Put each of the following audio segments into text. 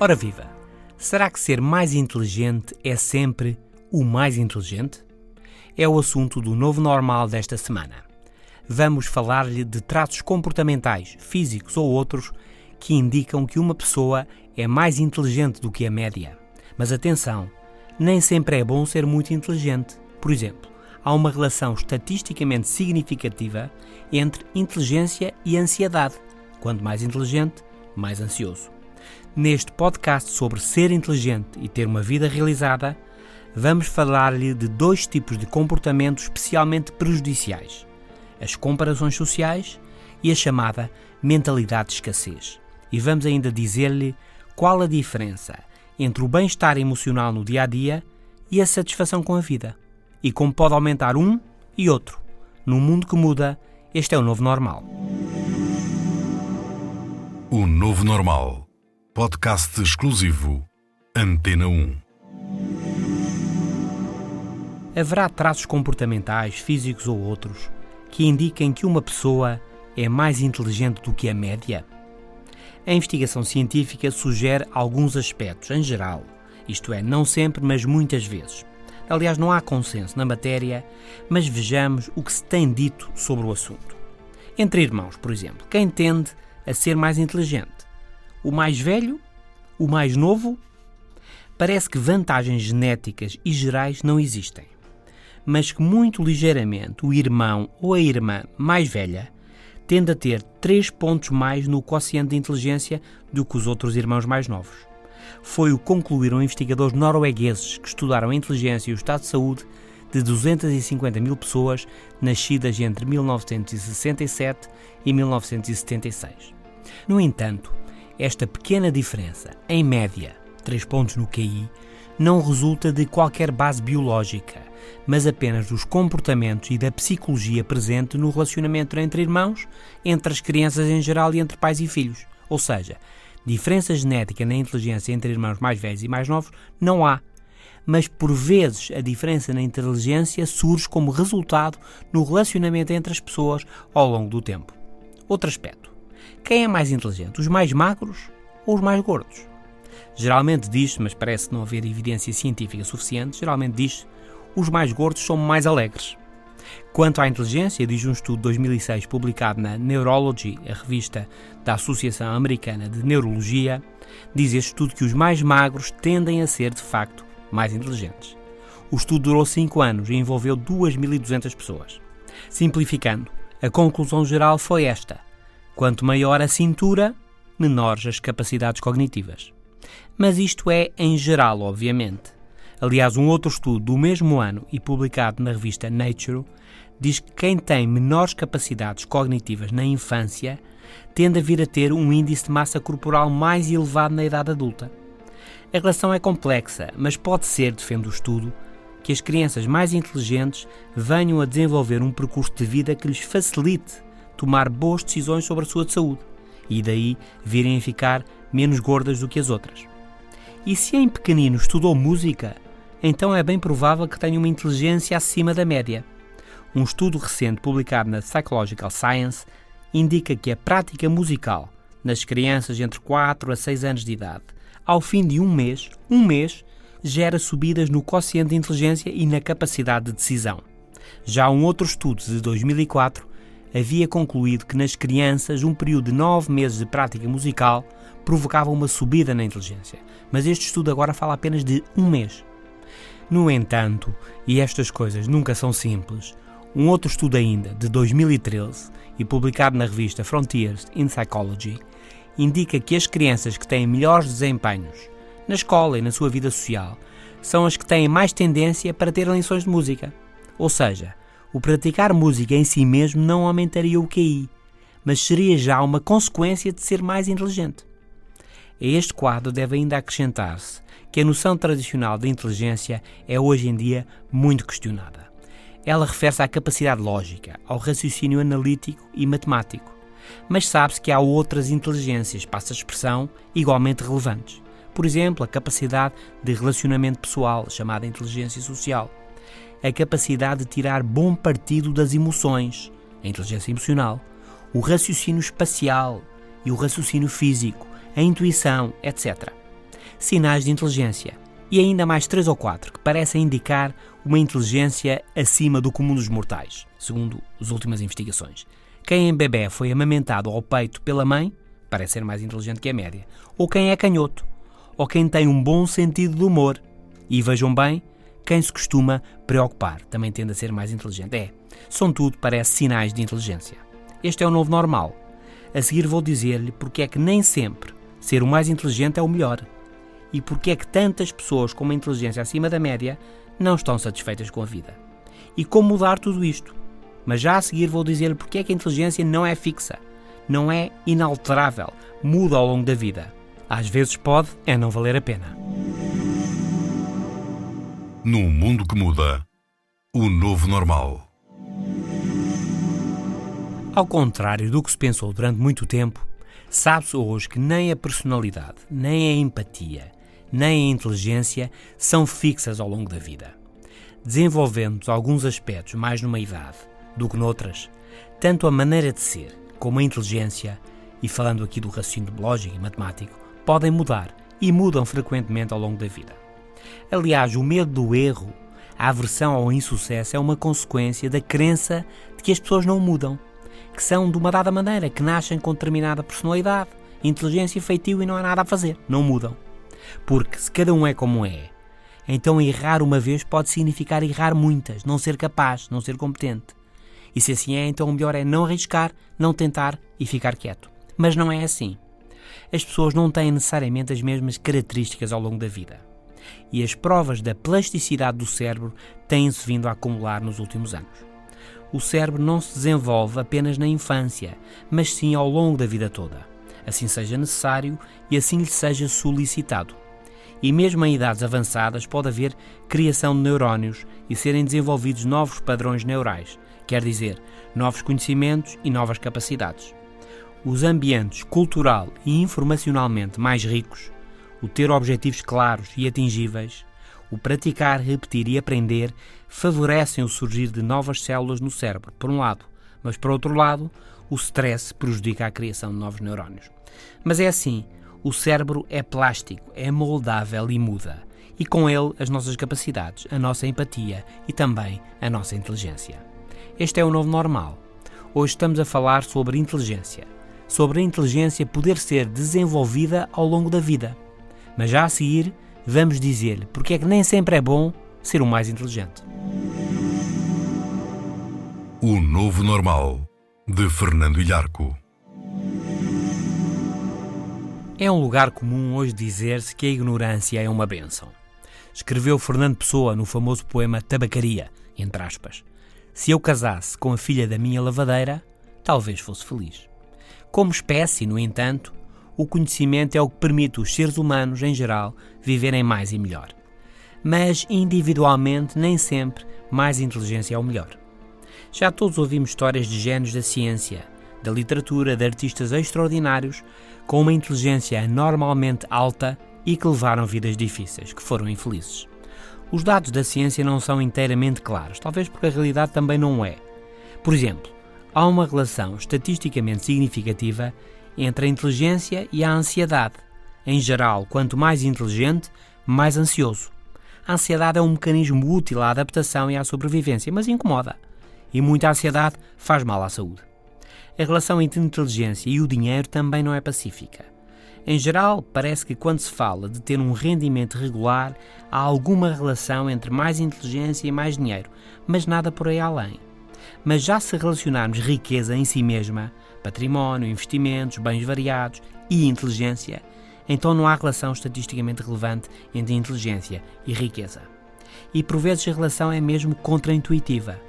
Ora viva! Será que ser mais inteligente é sempre o mais inteligente? É o assunto do novo normal desta semana. Vamos falar-lhe de traços comportamentais, físicos ou outros, que indicam que uma pessoa é mais inteligente do que a média. Mas atenção, nem sempre é bom ser muito inteligente. Por exemplo, há uma relação estatisticamente significativa entre inteligência e ansiedade. Quanto mais inteligente, mais ansioso. Neste podcast sobre ser inteligente e ter uma vida realizada, vamos falar-lhe de dois tipos de comportamentos especialmente prejudiciais: as comparações sociais e a chamada mentalidade de escassez. E vamos ainda dizer-lhe qual a diferença entre o bem-estar emocional no dia a dia e a satisfação com a vida, e como pode aumentar um e outro. Num mundo que muda, este é o novo normal. O novo normal Podcast exclusivo Antena 1. Haverá traços comportamentais, físicos ou outros, que indiquem que uma pessoa é mais inteligente do que a média? A investigação científica sugere alguns aspectos, em geral, isto é, não sempre, mas muitas vezes. Aliás, não há consenso na matéria, mas vejamos o que se tem dito sobre o assunto. Entre irmãos, por exemplo, quem tende a ser mais inteligente? O mais velho, o mais novo, parece que vantagens genéticas e gerais não existem, mas que muito ligeiramente o irmão ou a irmã mais velha tende a ter 3 pontos mais no quociente de inteligência do que os outros irmãos mais novos. Foi o que concluíram investigadores noruegueses que estudaram a inteligência e o estado de saúde de 250 mil pessoas nascidas entre 1967 e 1976. No entanto, esta pequena diferença, em média, 3 pontos no QI, não resulta de qualquer base biológica, mas apenas dos comportamentos e da psicologia presente no relacionamento entre irmãos, entre as crianças em geral e entre pais e filhos. Ou seja, diferença genética na inteligência entre irmãos mais velhos e mais novos não há. Mas por vezes a diferença na inteligência surge como resultado no relacionamento entre as pessoas ao longo do tempo. Outro aspecto. Quem é mais inteligente, os mais magros ou os mais gordos? Geralmente diz, mas parece não haver evidência científica suficiente, geralmente diz os mais gordos são mais alegres. Quanto à inteligência, diz um estudo de 2006 publicado na Neurology, a revista da Associação Americana de Neurologia, diz este estudo que os mais magros tendem a ser, de facto, mais inteligentes. O estudo durou 5 anos e envolveu 2.200 pessoas. Simplificando, a conclusão geral foi esta: Quanto maior a cintura, menores as capacidades cognitivas. Mas isto é em geral, obviamente. Aliás, um outro estudo do mesmo ano e publicado na revista Nature diz que quem tem menores capacidades cognitivas na infância tende a vir a ter um índice de massa corporal mais elevado na idade adulta. A relação é complexa, mas pode ser, defende o estudo, que as crianças mais inteligentes venham a desenvolver um percurso de vida que lhes facilite tomar boas decisões sobre a sua saúde e daí virem a ficar menos gordas do que as outras. E se em pequenino estudou música, então é bem provável que tenha uma inteligência acima da média. Um estudo recente publicado na Psychological Science indica que a prática musical nas crianças entre 4 a 6 anos de idade, ao fim de um mês, um mês, gera subidas no quociente de inteligência e na capacidade de decisão. Já um outro estudo de 2004 havia concluído que nas crianças um período de nove meses de prática musical provocava uma subida na inteligência, mas este estudo agora fala apenas de um mês. No entanto, e estas coisas nunca são simples, um outro estudo ainda, de 2013, e publicado na revista Frontiers in Psychology, indica que as crianças que têm melhores desempenhos na escola e na sua vida social são as que têm mais tendência para ter lições de música. Ou seja, o praticar música em si mesmo não aumentaria o QI, mas seria já uma consequência de ser mais inteligente. A este quadro deve ainda acrescentar-se que a noção tradicional de inteligência é hoje em dia muito questionada. Ela refere-se à capacidade lógica, ao raciocínio analítico e matemático. Mas sabe-se que há outras inteligências, passa a expressão, igualmente relevantes. Por exemplo, a capacidade de relacionamento pessoal, chamada inteligência social. A capacidade de tirar bom partido das emoções, a inteligência emocional. O raciocínio espacial e o raciocínio físico, a intuição, etc. Sinais de inteligência. E ainda mais três ou quatro que parecem indicar uma inteligência acima do comum dos mortais, segundo as últimas investigações. Quem em bebê foi amamentado ao peito pela mãe parece ser mais inteligente que a média. Ou quem é canhoto, ou quem tem um bom sentido de humor. E vejam bem, quem se costuma preocupar também tende a ser mais inteligente. É, são tudo, parece, sinais de inteligência. Este é o novo normal. A seguir vou dizer-lhe porque é que nem sempre ser o mais inteligente é o melhor. E porque é que tantas pessoas com uma inteligência acima da média não estão satisfeitas com a vida. E como mudar tudo isto. Mas já a seguir vou dizer-lhe porque é que a inteligência não é fixa, não é inalterável, muda ao longo da vida. Às vezes pode é não valer a pena. Num mundo que muda, o novo normal. Ao contrário do que se pensou durante muito tempo, sabe-se hoje que nem a personalidade, nem a empatia, nem a inteligência são fixas ao longo da vida. Desenvolvendo alguns aspectos mais numa idade do que noutras, tanto a maneira de ser como a inteligência, e falando aqui do raciocínio lógico e matemático, podem mudar e mudam frequentemente ao longo da vida. Aliás, o medo do erro, a aversão ao insucesso é uma consequência da crença de que as pessoas não mudam, que são de uma dada maneira, que nascem com determinada personalidade, inteligência e feitio e não há nada a fazer, não mudam. Porque se cada um é como é, então errar uma vez pode significar errar muitas, não ser capaz, não ser competente. E se assim é, então o melhor é não arriscar, não tentar e ficar quieto. Mas não é assim as pessoas não têm necessariamente as mesmas características ao longo da vida. E as provas da plasticidade do cérebro têm-se vindo a acumular nos últimos anos. O cérebro não se desenvolve apenas na infância, mas sim ao longo da vida toda. Assim seja necessário e assim lhe seja solicitado. E mesmo em idades avançadas pode haver criação de neurónios e serem desenvolvidos novos padrões neurais, quer dizer, novos conhecimentos e novas capacidades os ambientes cultural e informacionalmente mais ricos, o ter objetivos claros e atingíveis, o praticar, repetir e aprender favorecem o surgir de novas células no cérebro, por um lado, mas por outro lado, o stress prejudica a criação de novos neurónios. Mas é assim, o cérebro é plástico, é moldável e muda, e com ele as nossas capacidades, a nossa empatia e também a nossa inteligência. Este é o novo normal. Hoje estamos a falar sobre inteligência sobre a inteligência poder ser desenvolvida ao longo da vida. Mas já a seguir, vamos dizer-lhe porque é que nem sempre é bom ser o mais inteligente. O Novo Normal, de Fernando Ilharco. É um lugar comum hoje dizer-se que a ignorância é uma benção. Escreveu Fernando Pessoa no famoso poema Tabacaria, entre aspas. Se eu casasse com a filha da minha lavadeira, talvez fosse feliz. Como espécie, no entanto, o conhecimento é o que permite os seres humanos, em geral, viverem mais e melhor. Mas, individualmente, nem sempre mais inteligência é o melhor. Já todos ouvimos histórias de gênios da ciência, da literatura, de artistas extraordinários, com uma inteligência anormalmente alta e que levaram vidas difíceis, que foram infelizes. Os dados da ciência não são inteiramente claros, talvez porque a realidade também não é. Por exemplo, há uma relação estatisticamente significativa entre a inteligência e a ansiedade. Em geral, quanto mais inteligente, mais ansioso. A ansiedade é um mecanismo útil à adaptação e à sobrevivência, mas incomoda. E muita ansiedade faz mal à saúde. A relação entre a inteligência e o dinheiro também não é pacífica. Em geral, parece que quando se fala de ter um rendimento regular, há alguma relação entre mais inteligência e mais dinheiro, mas nada por aí além. Mas já se relacionarmos riqueza em si mesma, património, investimentos, bens variados e inteligência, então não há relação estatisticamente relevante entre inteligência e riqueza. E por vezes a relação é mesmo contraintuitiva.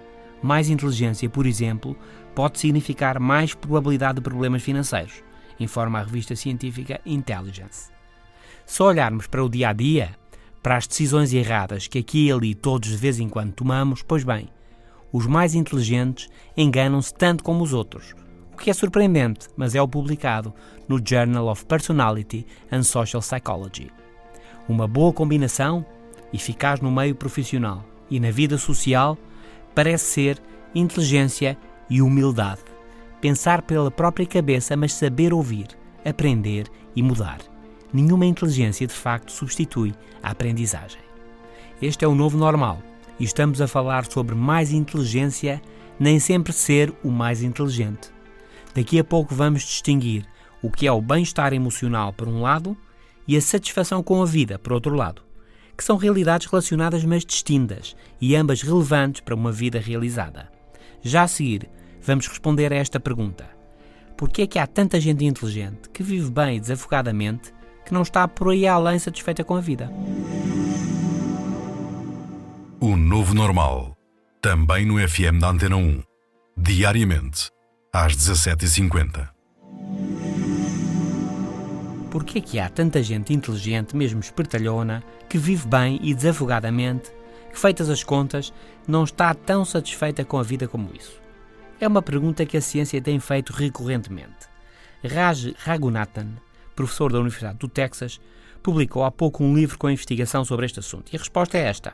Mais inteligência, por exemplo, pode significar mais probabilidade de problemas financeiros, informa a revista científica Intelligence. Se olharmos para o dia a dia, para as decisões erradas que aqui e ali todos de vez em quando tomamos, pois bem, os mais inteligentes enganam-se tanto como os outros, o que é surpreendente, mas é o publicado no Journal of Personality and Social Psychology. Uma boa combinação, eficaz no meio profissional e na vida social, parece ser inteligência e humildade. Pensar pela própria cabeça, mas saber ouvir, aprender e mudar. Nenhuma inteligência de facto substitui a aprendizagem. Este é o novo normal e estamos a falar sobre mais inteligência, nem sempre ser o mais inteligente. Daqui a pouco vamos distinguir o que é o bem-estar emocional por um lado e a satisfação com a vida por outro lado, que são realidades relacionadas mas distintas e ambas relevantes para uma vida realizada. Já a seguir, vamos responder a esta pergunta: Por que é que há tanta gente inteligente que vive bem e desafogadamente que não está por aí além satisfeita com a vida? O novo normal, também no FM da Antena 1, diariamente às 17h50. Por que é que há tanta gente inteligente, mesmo espertalhona, que vive bem e desafogadamente, que feitas as contas, não está tão satisfeita com a vida como isso? É uma pergunta que a ciência tem feito recorrentemente. Raj Raghunathan, professor da Universidade do Texas, publicou há pouco um livro com investigação sobre este assunto. E a resposta é esta.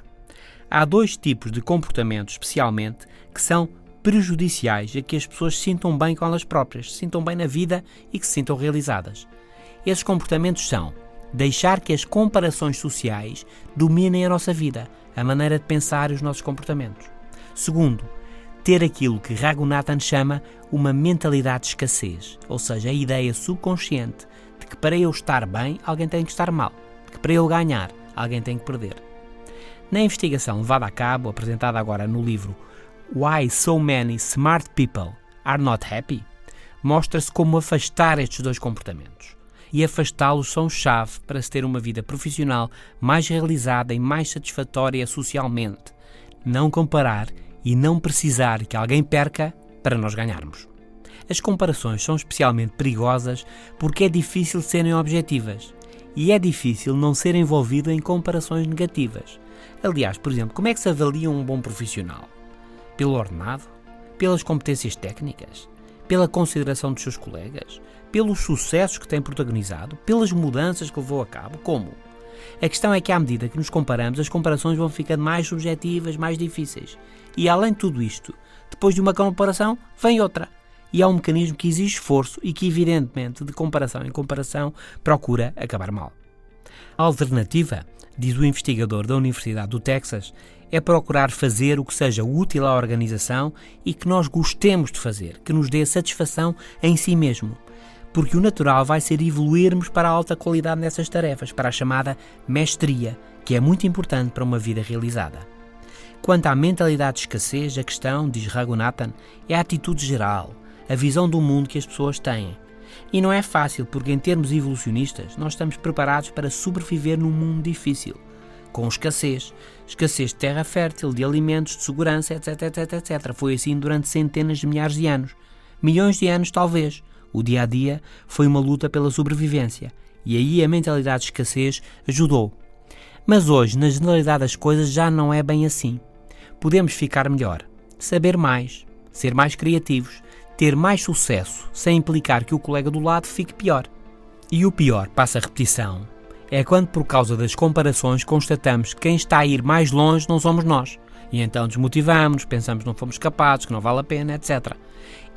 Há dois tipos de comportamentos, especialmente, que são prejudiciais a que as pessoas se sintam bem com elas próprias, se sintam bem na vida e que se sintam realizadas. Esses comportamentos são deixar que as comparações sociais dominem a nossa vida, a maneira de pensar e os nossos comportamentos. Segundo, ter aquilo que Raghunathan chama uma mentalidade de escassez, ou seja, a ideia subconsciente de que para eu estar bem, alguém tem que estar mal, de que para eu ganhar, alguém tem que perder. Na investigação levada a cabo, apresentada agora no livro Why So Many Smart People Are Not Happy, mostra-se como afastar estes dois comportamentos. E afastá-los são chave para se ter uma vida profissional mais realizada e mais satisfatória socialmente. Não comparar e não precisar que alguém perca para nós ganharmos. As comparações são especialmente perigosas porque é difícil serem objetivas e é difícil não ser envolvido em comparações negativas. Aliás, por exemplo, como é que se avalia um bom profissional? Pelo ordenado? Pelas competências técnicas? Pela consideração dos seus colegas? Pelos sucessos que tem protagonizado? Pelas mudanças que levou a cabo? Como? A questão é que, à medida que nos comparamos, as comparações vão ficando mais subjetivas, mais difíceis. E, além de tudo isto, depois de uma comparação, vem outra. E há um mecanismo que exige esforço e que, evidentemente, de comparação em comparação, procura acabar mal. A alternativa, diz o investigador da Universidade do Texas, é procurar fazer o que seja útil à organização e que nós gostemos de fazer, que nos dê satisfação em si mesmo porque o natural vai ser evoluirmos para a alta qualidade nessas tarefas, para a chamada mestria, que é muito importante para uma vida realizada. Quanto à mentalidade de escassez, a questão, diz Raghunathan, é a atitude geral, a visão do mundo que as pessoas têm. E não é fácil, porque em termos evolucionistas, nós estamos preparados para sobreviver num mundo difícil, com escassez, escassez de terra fértil, de alimentos, de segurança, etc, etc, etc. Foi assim durante centenas de milhares de anos. Milhões de anos, talvez. O dia a dia foi uma luta pela sobrevivência e aí a mentalidade de escassez ajudou. Mas hoje, na generalidade das coisas, já não é bem assim. Podemos ficar melhor, saber mais, ser mais criativos, ter mais sucesso, sem implicar que o colega do lado fique pior. E o pior, passa a repetição, é quando por causa das comparações constatamos que quem está a ir mais longe não somos nós. E então desmotivamos, pensamos que não fomos capazes, que não vale a pena, etc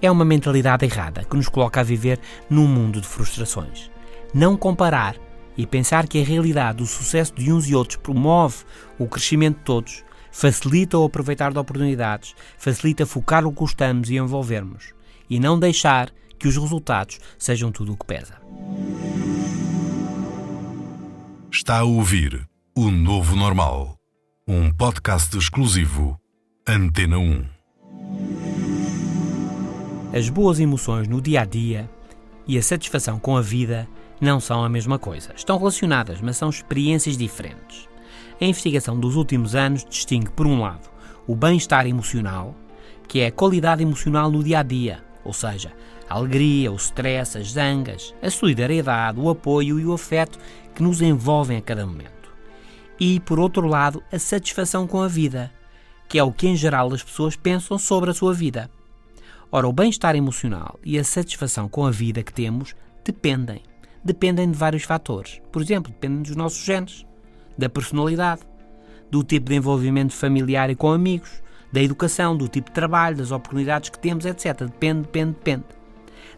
é uma mentalidade errada que nos coloca a viver num mundo de frustrações. Não comparar e pensar que a realidade do sucesso de uns e outros promove o crescimento de todos, facilita o aproveitar de oportunidades, facilita focar o que gostamos e envolvermos, e não deixar que os resultados sejam tudo o que pesa. Está a ouvir o Novo Normal, um podcast exclusivo Antena 1. As boas emoções no dia a dia e a satisfação com a vida não são a mesma coisa. Estão relacionadas, mas são experiências diferentes. A investigação dos últimos anos distingue, por um lado, o bem-estar emocional, que é a qualidade emocional no dia a dia, ou seja, a alegria, o stress, as zangas, a solidariedade, o apoio e o afeto que nos envolvem a cada momento. E, por outro lado, a satisfação com a vida, que é o que em geral as pessoas pensam sobre a sua vida. Ora, o bem-estar emocional e a satisfação com a vida que temos dependem. Dependem de vários fatores. Por exemplo, dependem dos nossos genes, da personalidade, do tipo de envolvimento familiar e com amigos, da educação, do tipo de trabalho, das oportunidades que temos, etc. Depende, depende, depende.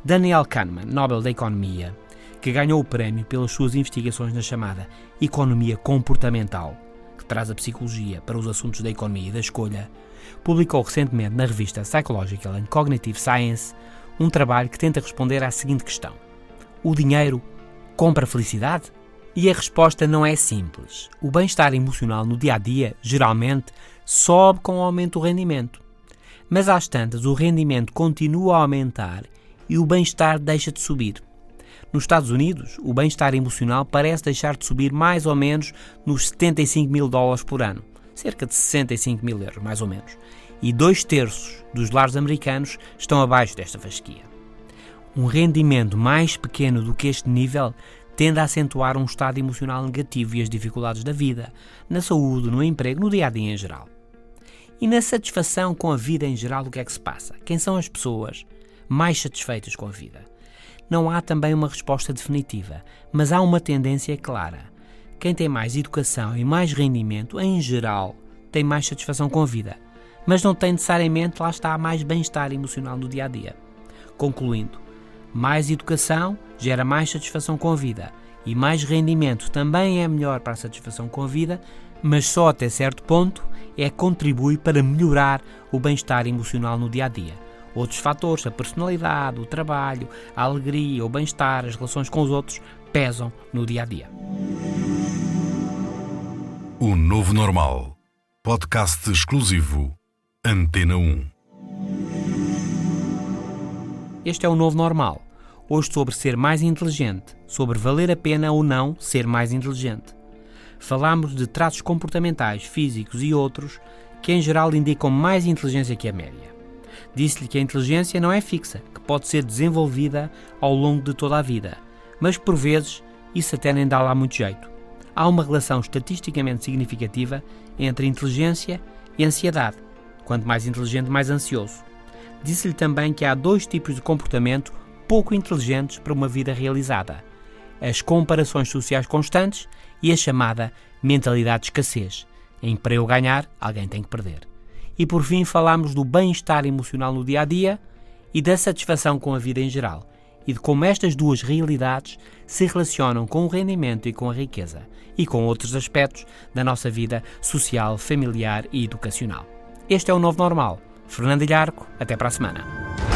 Daniel Kahneman, Nobel da Economia, que ganhou o prémio pelas suas investigações na chamada economia comportamental, que traz a psicologia para os assuntos da economia e da escolha, publicou recentemente na revista Psychological and Cognitive Science um trabalho que tenta responder à seguinte questão: O dinheiro compra felicidade? E a resposta não é simples. O bem-estar emocional no dia a dia, geralmente, sobe com o aumento do rendimento. Mas às tantas, o rendimento continua a aumentar e o bem-estar deixa de subir. Nos Estados Unidos, o bem-estar emocional parece deixar de subir mais ou menos nos 75 mil dólares por ano, cerca de 65 mil euros, mais ou menos. E dois terços dos lares americanos estão abaixo desta fasquia. Um rendimento mais pequeno do que este nível tende a acentuar um estado emocional negativo e as dificuldades da vida, na saúde, no emprego, no dia a dia em geral. E na satisfação com a vida em geral, o que é que se passa? Quem são as pessoas mais satisfeitas com a vida? Não há também uma resposta definitiva, mas há uma tendência clara. Quem tem mais educação e mais rendimento, em geral, tem mais satisfação com a vida, mas não tem necessariamente, lá está, mais bem-estar emocional no dia a dia. Concluindo, mais educação gera mais satisfação com a vida e mais rendimento também é melhor para a satisfação com a vida, mas só até certo ponto é contribui para melhorar o bem-estar emocional no dia a dia. Outros fatores, a personalidade, o trabalho, a alegria, o bem-estar, as relações com os outros, pesam no dia a dia. O Novo Normal. Podcast exclusivo. Antena 1. Este é o novo normal. Hoje sobre ser mais inteligente, sobre valer a pena ou não ser mais inteligente falamos de traços comportamentais, físicos e outros que em geral indicam mais inteligência que a média. Disse-lhe que a inteligência não é fixa, que pode ser desenvolvida ao longo de toda a vida, mas por vezes isso até nem dá lá muito jeito. Há uma relação estatisticamente significativa entre inteligência e ansiedade. Quanto mais inteligente, mais ansioso. Disse-lhe também que há dois tipos de comportamento pouco inteligentes para uma vida realizada: as comparações sociais constantes e a chamada mentalidade de escassez, em para eu ganhar, alguém tem que perder. E por fim falamos do bem-estar emocional no dia a dia e da satisfação com a vida em geral, e de como estas duas realidades se relacionam com o rendimento e com a riqueza, e com outros aspectos da nossa vida social, familiar e educacional. Este é o novo normal. Fernando Ilharco, até para a semana.